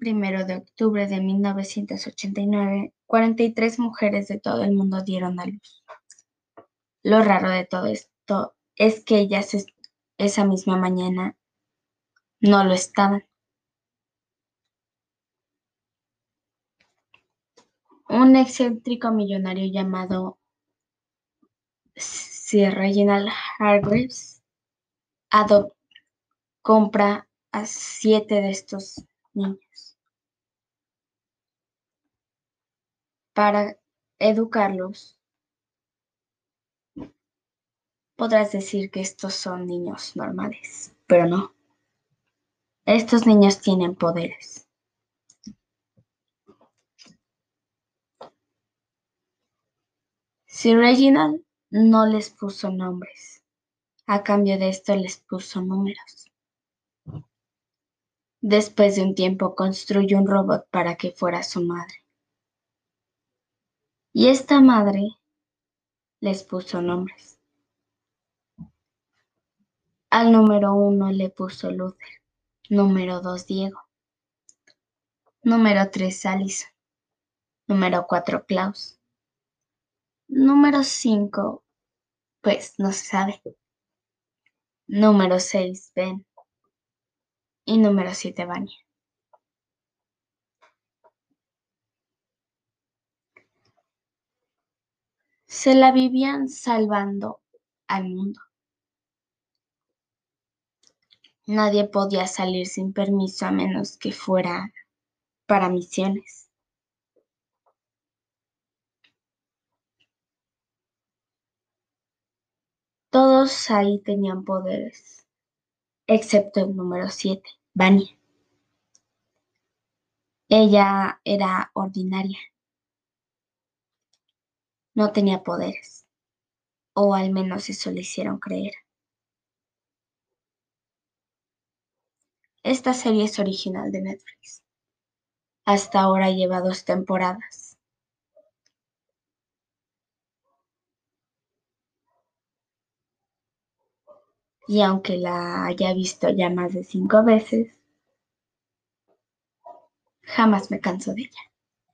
1 de octubre de 1989, 43 mujeres de todo el mundo dieron a luz. Lo raro de todo esto es que ellas esa misma mañana no lo estaban. Un excéntrico millonario llamado Sir Reginald Hargreaves compra a siete de estos niños para educarlos. Podrás decir que estos son niños normales, pero no. Estos niños tienen poderes. Sir Reginald no les puso nombres. A cambio de esto les puso números. Después de un tiempo construyó un robot para que fuera su madre. Y esta madre les puso nombres. Al número uno le puso Luther, número dos Diego, número tres Alison, número cuatro Klaus, Número 5, pues no se sabe. Número 6, Ben. Y número 7, Vania. Se la vivían salvando al mundo. Nadie podía salir sin permiso a menos que fuera para misiones. Todos ahí tenían poderes, excepto el número siete, Vania. Ella era ordinaria. No tenía poderes, o al menos eso le hicieron creer. Esta serie es original de Netflix. Hasta ahora lleva dos temporadas. y aunque la haya visto ya más de cinco veces, jamás me canso de ella.